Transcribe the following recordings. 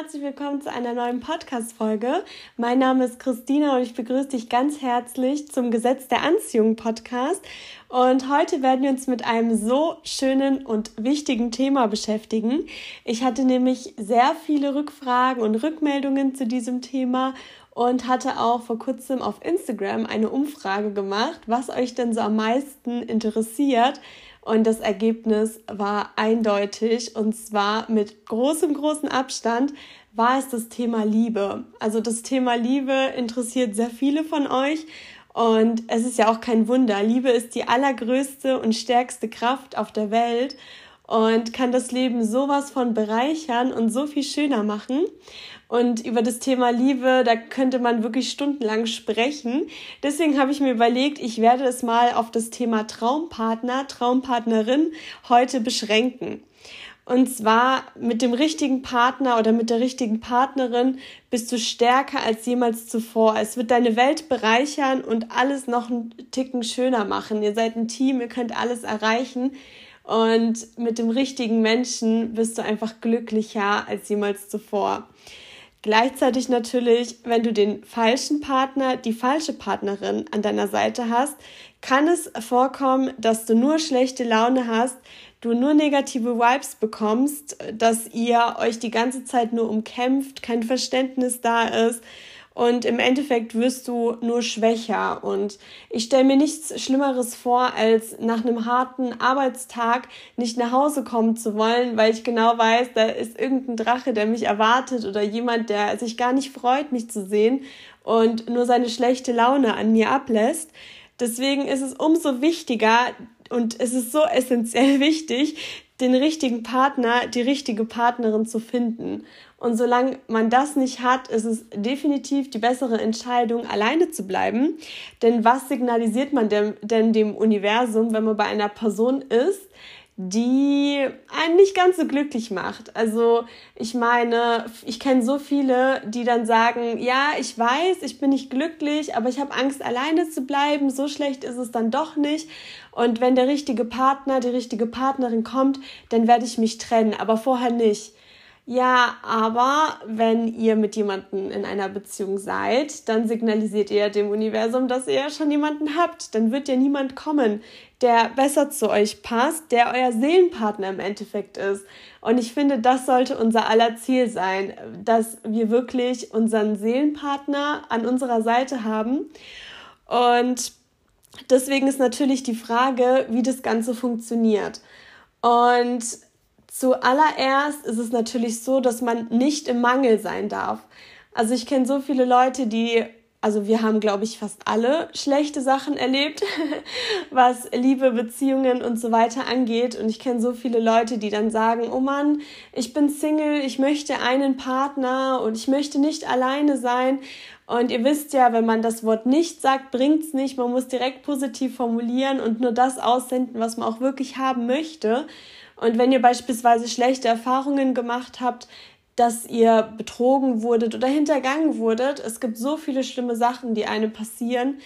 herzlich willkommen zu einer neuen Podcast-Folge. Mein Name ist Christina und ich begrüße dich ganz herzlich zum Gesetz der Anziehung Podcast. Und heute werden wir uns mit einem so schönen und wichtigen Thema beschäftigen. Ich hatte nämlich sehr viele Rückfragen und Rückmeldungen zu diesem Thema und hatte auch vor kurzem auf Instagram eine Umfrage gemacht, was euch denn so am meisten interessiert. Und das Ergebnis war eindeutig und zwar mit großem, großem Abstand war es das Thema Liebe. Also das Thema Liebe interessiert sehr viele von euch und es ist ja auch kein Wunder. Liebe ist die allergrößte und stärkste Kraft auf der Welt und kann das Leben sowas von bereichern und so viel schöner machen. Und über das Thema Liebe, da könnte man wirklich stundenlang sprechen. Deswegen habe ich mir überlegt, ich werde es mal auf das Thema Traumpartner, Traumpartnerin heute beschränken. Und zwar mit dem richtigen Partner oder mit der richtigen Partnerin bist du stärker als jemals zuvor. Es wird deine Welt bereichern und alles noch einen Ticken schöner machen. Ihr seid ein Team, ihr könnt alles erreichen. Und mit dem richtigen Menschen bist du einfach glücklicher als jemals zuvor. Gleichzeitig natürlich, wenn du den falschen Partner, die falsche Partnerin an deiner Seite hast, kann es vorkommen, dass du nur schlechte Laune hast, du nur negative Vibes bekommst, dass ihr euch die ganze Zeit nur umkämpft, kein Verständnis da ist und im Endeffekt wirst du nur schwächer. Und ich stelle mir nichts Schlimmeres vor, als nach einem harten Arbeitstag nicht nach Hause kommen zu wollen, weil ich genau weiß, da ist irgendein Drache, der mich erwartet oder jemand, der sich gar nicht freut, mich zu sehen und nur seine schlechte Laune an mir ablässt. Deswegen ist es umso wichtiger und es ist so essentiell wichtig, den richtigen Partner, die richtige Partnerin zu finden. Und solange man das nicht hat, ist es definitiv die bessere Entscheidung, alleine zu bleiben. Denn was signalisiert man denn, denn dem Universum, wenn man bei einer Person ist, die einen nicht ganz so glücklich macht. Also ich meine, ich kenne so viele, die dann sagen, ja, ich weiß, ich bin nicht glücklich, aber ich habe Angst, alleine zu bleiben. So schlecht ist es dann doch nicht. Und wenn der richtige Partner, die richtige Partnerin kommt, dann werde ich mich trennen, aber vorher nicht. Ja, aber wenn ihr mit jemandem in einer Beziehung seid, dann signalisiert ihr dem Universum, dass ihr ja schon jemanden habt. Dann wird ja niemand kommen, der besser zu euch passt, der euer Seelenpartner im Endeffekt ist. Und ich finde, das sollte unser aller Ziel sein, dass wir wirklich unseren Seelenpartner an unserer Seite haben. Und deswegen ist natürlich die Frage, wie das Ganze funktioniert. Und Zuallererst ist es natürlich so, dass man nicht im Mangel sein darf. Also ich kenne so viele Leute, die, also wir haben, glaube ich, fast alle schlechte Sachen erlebt, was Liebe, Beziehungen und so weiter angeht. Und ich kenne so viele Leute, die dann sagen, oh Mann, ich bin Single, ich möchte einen Partner und ich möchte nicht alleine sein. Und ihr wisst ja, wenn man das Wort nicht sagt, bringt's nicht. Man muss direkt positiv formulieren und nur das aussenden, was man auch wirklich haben möchte. Und wenn ihr beispielsweise schlechte Erfahrungen gemacht habt, dass ihr betrogen wurdet oder hintergangen wurdet, es gibt so viele schlimme Sachen, die einem passieren,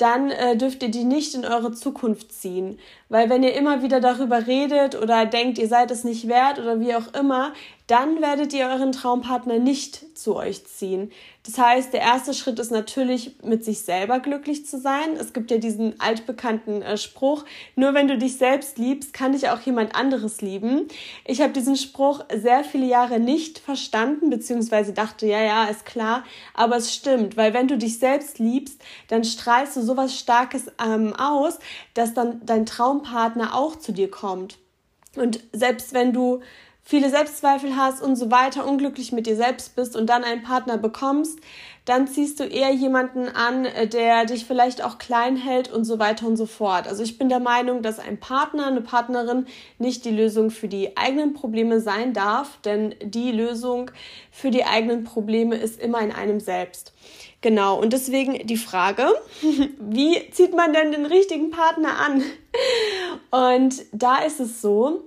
dann äh, dürft ihr die nicht in eure Zukunft ziehen. Weil wenn ihr immer wieder darüber redet oder denkt, ihr seid es nicht wert oder wie auch immer, dann werdet ihr euren Traumpartner nicht zu euch ziehen. Das heißt, der erste Schritt ist natürlich, mit sich selber glücklich zu sein. Es gibt ja diesen altbekannten äh, Spruch, nur wenn du dich selbst liebst, kann dich auch jemand anderes lieben. Ich habe diesen Spruch sehr viele Jahre nicht verstanden, beziehungsweise dachte, ja, ja, ist klar, aber es stimmt, weil wenn du dich selbst liebst, dann strahlst du sowas Starkes ähm, aus, dass dann dein Traumpartner auch zu dir kommt. Und selbst wenn du viele Selbstzweifel hast und so weiter, unglücklich mit dir selbst bist und dann einen Partner bekommst, dann ziehst du eher jemanden an, äh, der dich vielleicht auch klein hält und so weiter und so fort. Also ich bin der Meinung, dass ein Partner, eine Partnerin nicht die Lösung für die eigenen Probleme sein darf, denn die Lösung für die eigenen Probleme ist immer in einem selbst. Genau, und deswegen die Frage, wie zieht man denn den richtigen Partner an? Und da ist es so,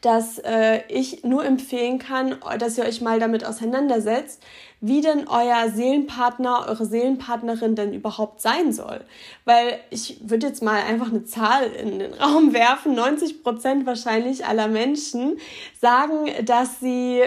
dass äh, ich nur empfehlen kann, dass ihr euch mal damit auseinandersetzt, wie denn euer Seelenpartner, eure Seelenpartnerin denn überhaupt sein soll. Weil ich würde jetzt mal einfach eine Zahl in den Raum werfen. 90 Prozent wahrscheinlich aller Menschen sagen, dass sie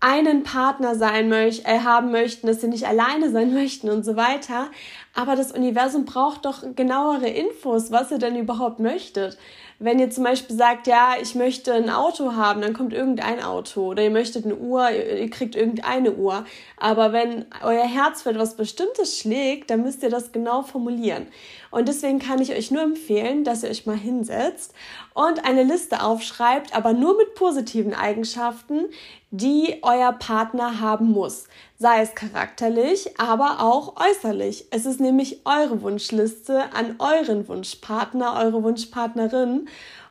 einen Partner sein möchten, äh, haben möchten, dass sie nicht alleine sein möchten und so weiter. Aber das Universum braucht doch genauere Infos, was ihr denn überhaupt möchtet. Wenn ihr zum Beispiel sagt, ja, ich möchte ein Auto haben, dann kommt irgendein Auto. Oder ihr möchtet eine Uhr, ihr kriegt irgendeine Uhr. Aber wenn euer Herz für etwas Bestimmtes schlägt, dann müsst ihr das genau formulieren. Und deswegen kann ich euch nur empfehlen, dass ihr euch mal hinsetzt und eine Liste aufschreibt, aber nur mit positiven Eigenschaften, die euer Partner haben muss. Sei es charakterlich, aber auch äußerlich. Es ist nämlich eure Wunschliste an euren Wunschpartner, eure Wunschpartnerin.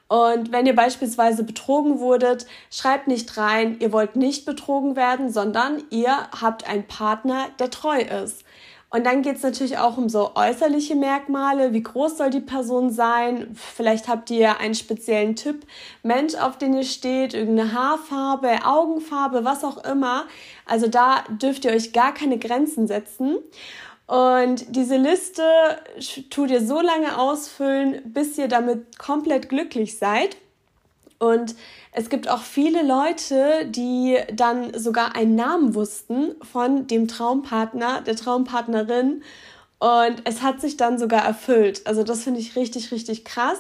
Und wenn ihr beispielsweise betrogen wurdet, schreibt nicht rein, ihr wollt nicht betrogen werden, sondern ihr habt einen Partner, der treu ist. Und dann geht es natürlich auch um so äußerliche Merkmale. Wie groß soll die Person sein? Vielleicht habt ihr einen speziellen Typ Mensch, auf den ihr steht, irgendeine Haarfarbe, Augenfarbe, was auch immer. Also da dürft ihr euch gar keine Grenzen setzen. Und diese Liste tut ihr so lange ausfüllen, bis ihr damit komplett glücklich seid. Und es gibt auch viele Leute, die dann sogar einen Namen wussten von dem Traumpartner, der Traumpartnerin. Und es hat sich dann sogar erfüllt. Also das finde ich richtig, richtig krass.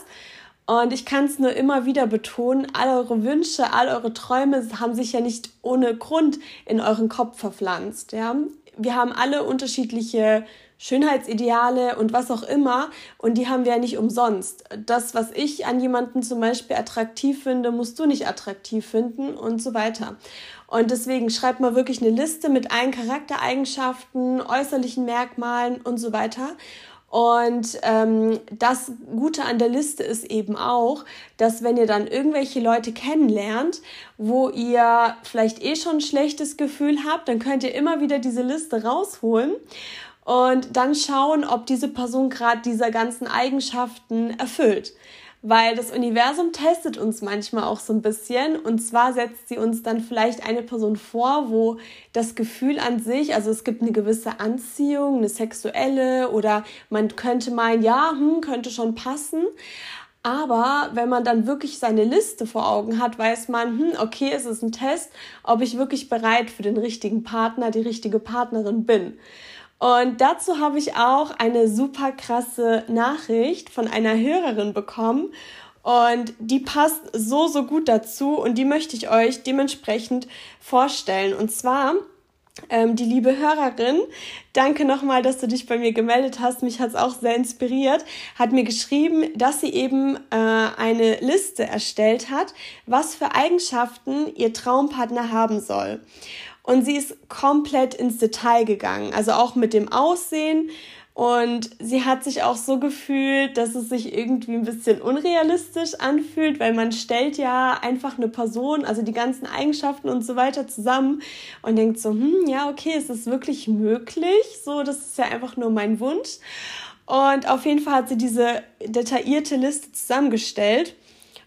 Und ich kann es nur immer wieder betonen, all eure Wünsche, all eure Träume haben sich ja nicht ohne Grund in euren Kopf verpflanzt. Ja? Wir haben alle unterschiedliche Schönheitsideale und was auch immer. Und die haben wir ja nicht umsonst. Das, was ich an jemanden zum Beispiel attraktiv finde, musst du nicht attraktiv finden und so weiter. Und deswegen schreibt mal wirklich eine Liste mit allen Charaktereigenschaften, äußerlichen Merkmalen und so weiter. Und ähm, das Gute an der Liste ist eben auch, dass wenn ihr dann irgendwelche Leute kennenlernt, wo ihr vielleicht eh schon ein schlechtes Gefühl habt, dann könnt ihr immer wieder diese Liste rausholen und dann schauen, ob diese Person gerade diese ganzen Eigenschaften erfüllt. Weil das Universum testet uns manchmal auch so ein bisschen. Und zwar setzt sie uns dann vielleicht eine Person vor, wo das Gefühl an sich, also es gibt eine gewisse Anziehung, eine sexuelle oder man könnte meinen, ja, hm, könnte schon passen. Aber wenn man dann wirklich seine Liste vor Augen hat, weiß man, hm, okay, es ist ein Test, ob ich wirklich bereit für den richtigen Partner, die richtige Partnerin bin. Und dazu habe ich auch eine super krasse Nachricht von einer Hörerin bekommen. Und die passt so, so gut dazu und die möchte ich euch dementsprechend vorstellen. Und zwar ähm, die liebe Hörerin, danke nochmal, dass du dich bei mir gemeldet hast. Mich hat es auch sehr inspiriert. Hat mir geschrieben, dass sie eben äh, eine Liste erstellt hat, was für Eigenschaften ihr Traumpartner haben soll. Und sie ist komplett ins Detail gegangen, also auch mit dem Aussehen. Und sie hat sich auch so gefühlt, dass es sich irgendwie ein bisschen unrealistisch anfühlt, weil man stellt ja einfach eine Person, also die ganzen Eigenschaften und so weiter zusammen und denkt so, hm, ja, okay, ist es wirklich möglich? So, das ist ja einfach nur mein Wunsch. Und auf jeden Fall hat sie diese detaillierte Liste zusammengestellt.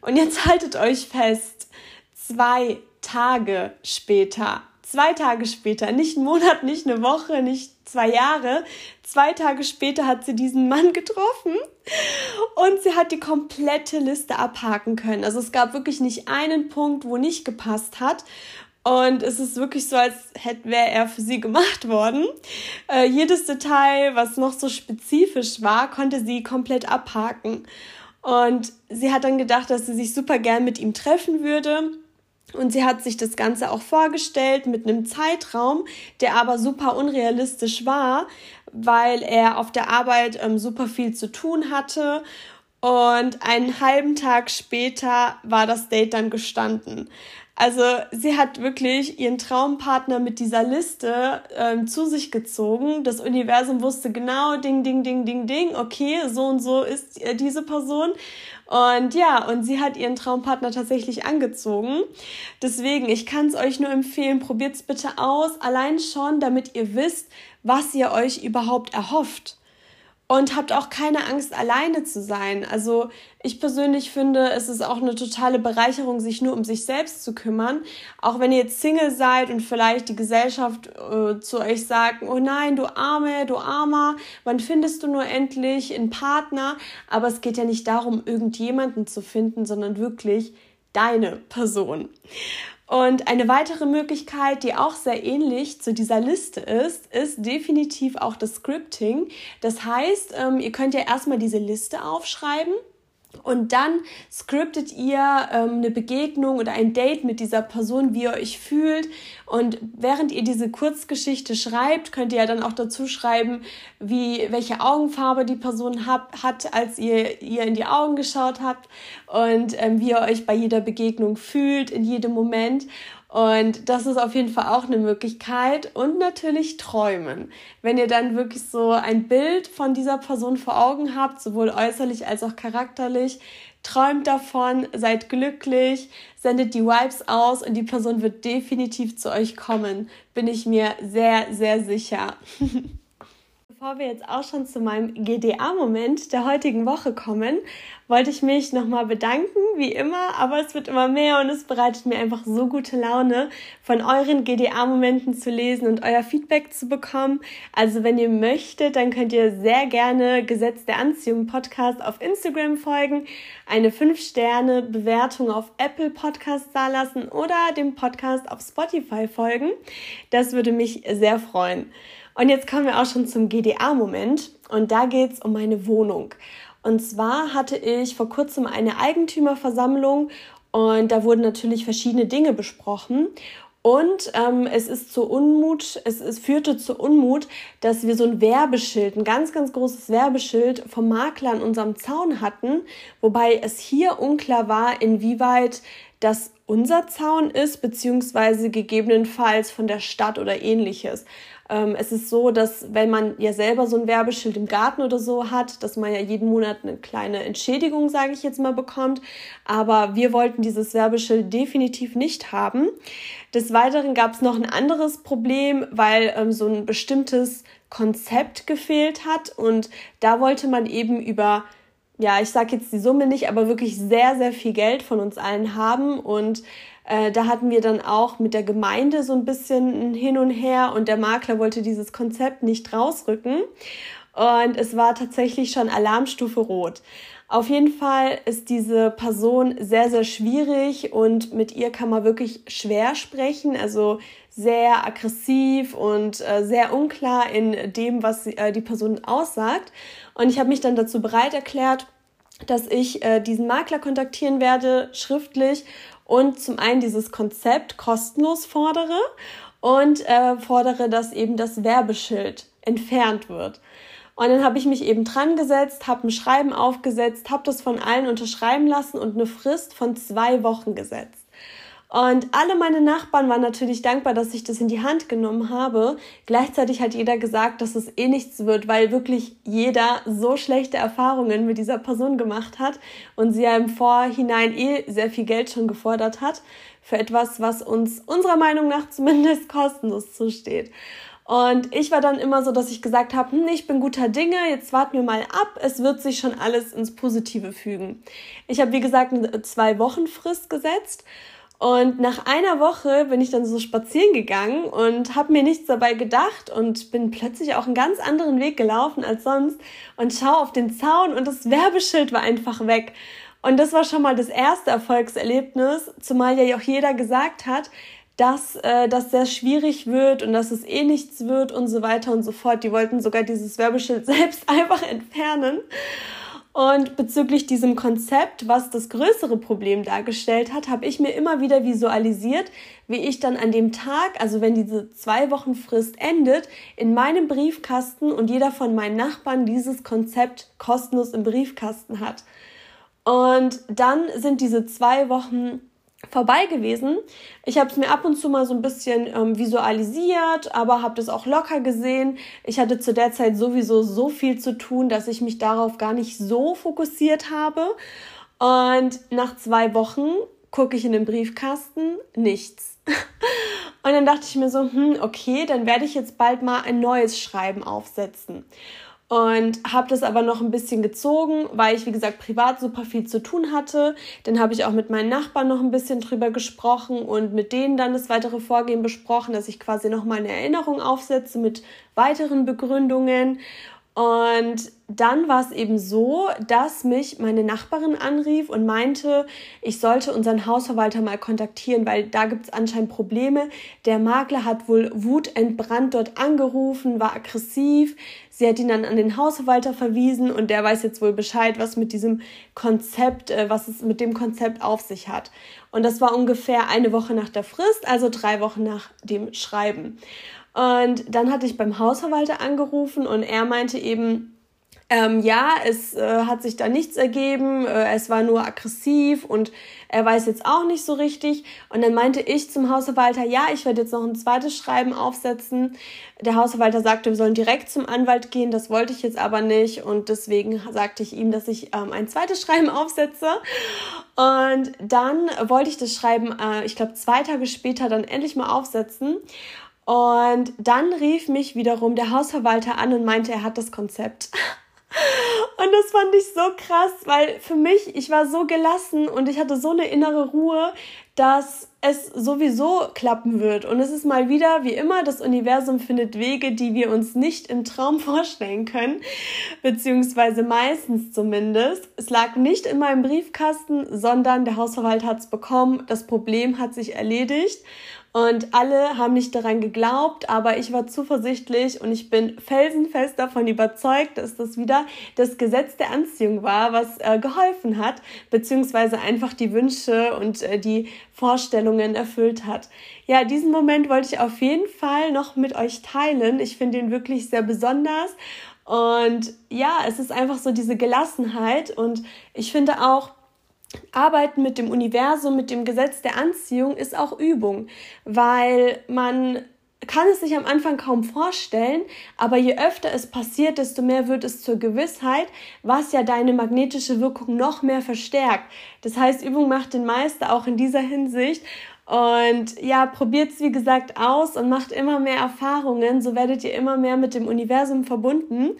Und jetzt haltet euch fest, zwei Tage später zwei Tage später, nicht einen Monat, nicht eine Woche, nicht zwei Jahre, zwei Tage später hat sie diesen Mann getroffen und sie hat die komplette Liste abhaken können. Also es gab wirklich nicht einen Punkt, wo nicht gepasst hat. Und es ist wirklich so, als wäre er für sie gemacht worden. Äh, jedes Detail, was noch so spezifisch war, konnte sie komplett abhaken. Und sie hat dann gedacht, dass sie sich super gern mit ihm treffen würde. Und sie hat sich das Ganze auch vorgestellt mit einem Zeitraum, der aber super unrealistisch war, weil er auf der Arbeit ähm, super viel zu tun hatte. Und einen halben Tag später war das Date dann gestanden. Also sie hat wirklich ihren Traumpartner mit dieser Liste ähm, zu sich gezogen. Das Universum wusste genau, ding, ding, ding, ding, ding, okay, so und so ist äh, diese Person. Und ja, und sie hat ihren Traumpartner tatsächlich angezogen. Deswegen, ich kann es euch nur empfehlen, probiert es bitte aus, allein schon, damit ihr wisst, was ihr euch überhaupt erhofft und habt auch keine Angst, alleine zu sein. Also ich persönlich finde, es ist auch eine totale Bereicherung, sich nur um sich selbst zu kümmern. Auch wenn ihr jetzt Single seid und vielleicht die Gesellschaft äh, zu euch sagt, oh nein, du Arme, du Armer, wann findest du nur endlich einen Partner? Aber es geht ja nicht darum, irgendjemanden zu finden, sondern wirklich deine Person. Und eine weitere Möglichkeit, die auch sehr ähnlich zu dieser Liste ist, ist definitiv auch das Scripting. Das heißt, ähm, ihr könnt ja erstmal diese Liste aufschreiben und dann scriptet ihr ähm, eine Begegnung oder ein Date mit dieser Person, wie ihr euch fühlt. Und während ihr diese Kurzgeschichte schreibt, könnt ihr ja dann auch dazu schreiben, wie, welche Augenfarbe die Person hab, hat, als ihr ihr in die Augen geschaut habt und ähm, wie ihr euch bei jeder Begegnung fühlt, in jedem Moment. Und das ist auf jeden Fall auch eine Möglichkeit. Und natürlich träumen. Wenn ihr dann wirklich so ein Bild von dieser Person vor Augen habt, sowohl äußerlich als auch charakterlich, träumt davon, seid glücklich, sendet die Vibes aus und die Person wird definitiv zu euch kommen. Bin ich mir sehr, sehr sicher. Bevor wir jetzt auch schon zu meinem GDA-Moment der heutigen Woche kommen, wollte ich mich nochmal bedanken, wie immer, aber es wird immer mehr und es bereitet mir einfach so gute Laune, von euren GDA-Momenten zu lesen und euer Feedback zu bekommen. Also wenn ihr möchtet, dann könnt ihr sehr gerne Gesetz der Anziehung Podcast auf Instagram folgen, eine 5-Sterne-Bewertung auf Apple Podcast dalassen oder dem Podcast auf Spotify folgen. Das würde mich sehr freuen. Und jetzt kommen wir auch schon zum GDA-Moment und da geht es um meine Wohnung. Und zwar hatte ich vor kurzem eine Eigentümerversammlung und da wurden natürlich verschiedene Dinge besprochen. Und ähm, es ist zu Unmut, es, es führte zu Unmut, dass wir so ein Werbeschild, ein ganz, ganz großes Werbeschild vom Makler an unserem Zaun hatten, wobei es hier unklar war, inwieweit das unser Zaun ist, beziehungsweise gegebenenfalls von der Stadt oder ähnliches. Ähm, es ist so, dass wenn man ja selber so ein Werbeschild im Garten oder so hat, dass man ja jeden Monat eine kleine Entschädigung, sage ich jetzt mal, bekommt. Aber wir wollten dieses Werbeschild definitiv nicht haben. Des Weiteren gab es noch ein anderes Problem, weil ähm, so ein bestimmtes Konzept gefehlt hat und da wollte man eben über ja, ich sage jetzt die Summe nicht, aber wirklich sehr, sehr viel Geld von uns allen haben. Und äh, da hatten wir dann auch mit der Gemeinde so ein bisschen hin und her und der Makler wollte dieses Konzept nicht rausrücken. Und es war tatsächlich schon Alarmstufe Rot. Auf jeden Fall ist diese Person sehr, sehr schwierig und mit ihr kann man wirklich schwer sprechen. Also sehr aggressiv und äh, sehr unklar in dem, was äh, die Person aussagt. Und ich habe mich dann dazu bereit erklärt, dass ich äh, diesen Makler kontaktieren werde, schriftlich und zum einen dieses Konzept kostenlos fordere und äh, fordere, dass eben das Werbeschild entfernt wird. Und dann habe ich mich eben dran gesetzt, habe ein Schreiben aufgesetzt, habe das von allen unterschreiben lassen und eine Frist von zwei Wochen gesetzt. Und alle meine Nachbarn waren natürlich dankbar, dass ich das in die Hand genommen habe. Gleichzeitig hat jeder gesagt, dass es eh nichts wird, weil wirklich jeder so schlechte Erfahrungen mit dieser Person gemacht hat und sie ja im Vorhinein eh sehr viel Geld schon gefordert hat für etwas, was uns unserer Meinung nach zumindest kostenlos zusteht. Und ich war dann immer so, dass ich gesagt habe, hm, ich bin guter Dinge, jetzt warten wir mal ab, es wird sich schon alles ins Positive fügen. Ich habe, wie gesagt, eine zwei Wochen Frist gesetzt und nach einer Woche bin ich dann so spazieren gegangen und habe mir nichts dabei gedacht und bin plötzlich auch einen ganz anderen Weg gelaufen als sonst und schaue auf den Zaun und das Werbeschild war einfach weg. Und das war schon mal das erste Erfolgserlebnis, zumal ja auch jeder gesagt hat, dass äh, das sehr schwierig wird und dass es eh nichts wird und so weiter und so fort. Die wollten sogar dieses Werbeschild selbst einfach entfernen. Und bezüglich diesem Konzept, was das größere Problem dargestellt hat, habe ich mir immer wieder visualisiert, wie ich dann an dem Tag, also wenn diese zwei Wochen Frist endet, in meinem Briefkasten und jeder von meinen Nachbarn dieses Konzept kostenlos im Briefkasten hat. Und dann sind diese zwei Wochen vorbei gewesen. Ich habe es mir ab und zu mal so ein bisschen ähm, visualisiert, aber habe das auch locker gesehen. Ich hatte zu der Zeit sowieso so viel zu tun, dass ich mich darauf gar nicht so fokussiert habe. Und nach zwei Wochen gucke ich in den Briefkasten, nichts. Und dann dachte ich mir so, hm, okay, dann werde ich jetzt bald mal ein neues Schreiben aufsetzen und habe das aber noch ein bisschen gezogen, weil ich, wie gesagt, privat super viel zu tun hatte. Dann habe ich auch mit meinen Nachbarn noch ein bisschen drüber gesprochen und mit denen dann das weitere Vorgehen besprochen, dass ich quasi nochmal eine Erinnerung aufsetze mit weiteren Begründungen. Und dann war es eben so, dass mich meine Nachbarin anrief und meinte, ich sollte unseren Hausverwalter mal kontaktieren, weil da gibt es anscheinend Probleme. Der Makler hat wohl wutentbrannt dort angerufen, war aggressiv. Sie hat ihn dann an den Hausverwalter verwiesen und der weiß jetzt wohl Bescheid, was mit diesem Konzept, äh, was es mit dem Konzept auf sich hat. Und das war ungefähr eine Woche nach der Frist, also drei Wochen nach dem Schreiben. Und dann hatte ich beim Hausverwalter angerufen und er meinte eben, ähm, ja, es äh, hat sich da nichts ergeben, äh, es war nur aggressiv und er weiß jetzt auch nicht so richtig. Und dann meinte ich zum Hausverwalter, ja, ich werde jetzt noch ein zweites Schreiben aufsetzen. Der Hausverwalter sagte, wir sollen direkt zum Anwalt gehen, das wollte ich jetzt aber nicht und deswegen sagte ich ihm, dass ich ähm, ein zweites Schreiben aufsetze. Und dann wollte ich das Schreiben, äh, ich glaube, zwei Tage später dann endlich mal aufsetzen. Und dann rief mich wiederum der Hausverwalter an und meinte, er hat das Konzept. Und das fand ich so krass, weil für mich, ich war so gelassen und ich hatte so eine innere Ruhe, dass es sowieso klappen wird. Und es ist mal wieder, wie immer, das Universum findet Wege, die wir uns nicht im Traum vorstellen können, beziehungsweise meistens zumindest. Es lag nicht in meinem Briefkasten, sondern der Hausverwalter hat es bekommen, das Problem hat sich erledigt. Und alle haben nicht daran geglaubt, aber ich war zuversichtlich und ich bin felsenfest davon überzeugt, dass das wieder das Gesetz der Anziehung war, was äh, geholfen hat, beziehungsweise einfach die Wünsche und äh, die Vorstellungen erfüllt hat. Ja, diesen Moment wollte ich auf jeden Fall noch mit euch teilen. Ich finde ihn wirklich sehr besonders. Und ja, es ist einfach so diese Gelassenheit und ich finde auch, Arbeiten mit dem Universum, mit dem Gesetz der Anziehung ist auch Übung, weil man kann es sich am Anfang kaum vorstellen, aber je öfter es passiert, desto mehr wird es zur Gewissheit, was ja deine magnetische Wirkung noch mehr verstärkt. Das heißt, Übung macht den Meister auch in dieser Hinsicht und ja, probiert es wie gesagt aus und macht immer mehr Erfahrungen. So werdet ihr immer mehr mit dem Universum verbunden.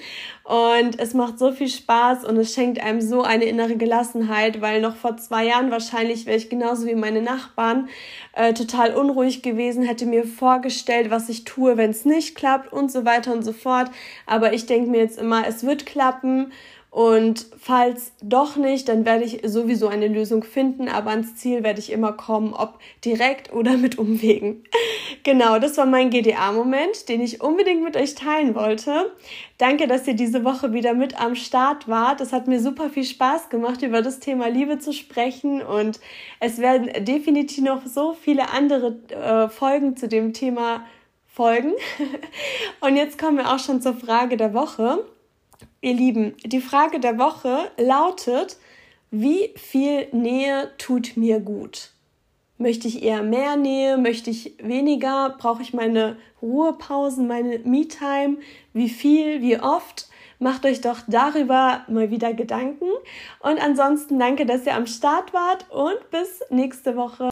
Und es macht so viel Spaß und es schenkt einem so eine innere Gelassenheit, weil noch vor zwei Jahren wahrscheinlich wäre ich genauso wie meine Nachbarn äh, total unruhig gewesen, hätte mir vorgestellt, was ich tue, wenn es nicht klappt und so weiter und so fort. Aber ich denke mir jetzt immer, es wird klappen. Und falls doch nicht, dann werde ich sowieso eine Lösung finden, aber ans Ziel werde ich immer kommen, ob direkt oder mit Umwegen. genau, das war mein GDA-Moment, den ich unbedingt mit euch teilen wollte. Danke, dass ihr diese Woche wieder mit am Start wart. Es hat mir super viel Spaß gemacht, über das Thema Liebe zu sprechen und es werden definitiv noch so viele andere äh, Folgen zu dem Thema folgen. und jetzt kommen wir auch schon zur Frage der Woche. Ihr Lieben, die Frage der Woche lautet, wie viel Nähe tut mir gut? Möchte ich eher mehr Nähe? Möchte ich weniger? Brauche ich meine Ruhepausen, meine Me-Time? Wie viel? Wie oft? Macht euch doch darüber mal wieder Gedanken. Und ansonsten danke, dass ihr am Start wart und bis nächste Woche.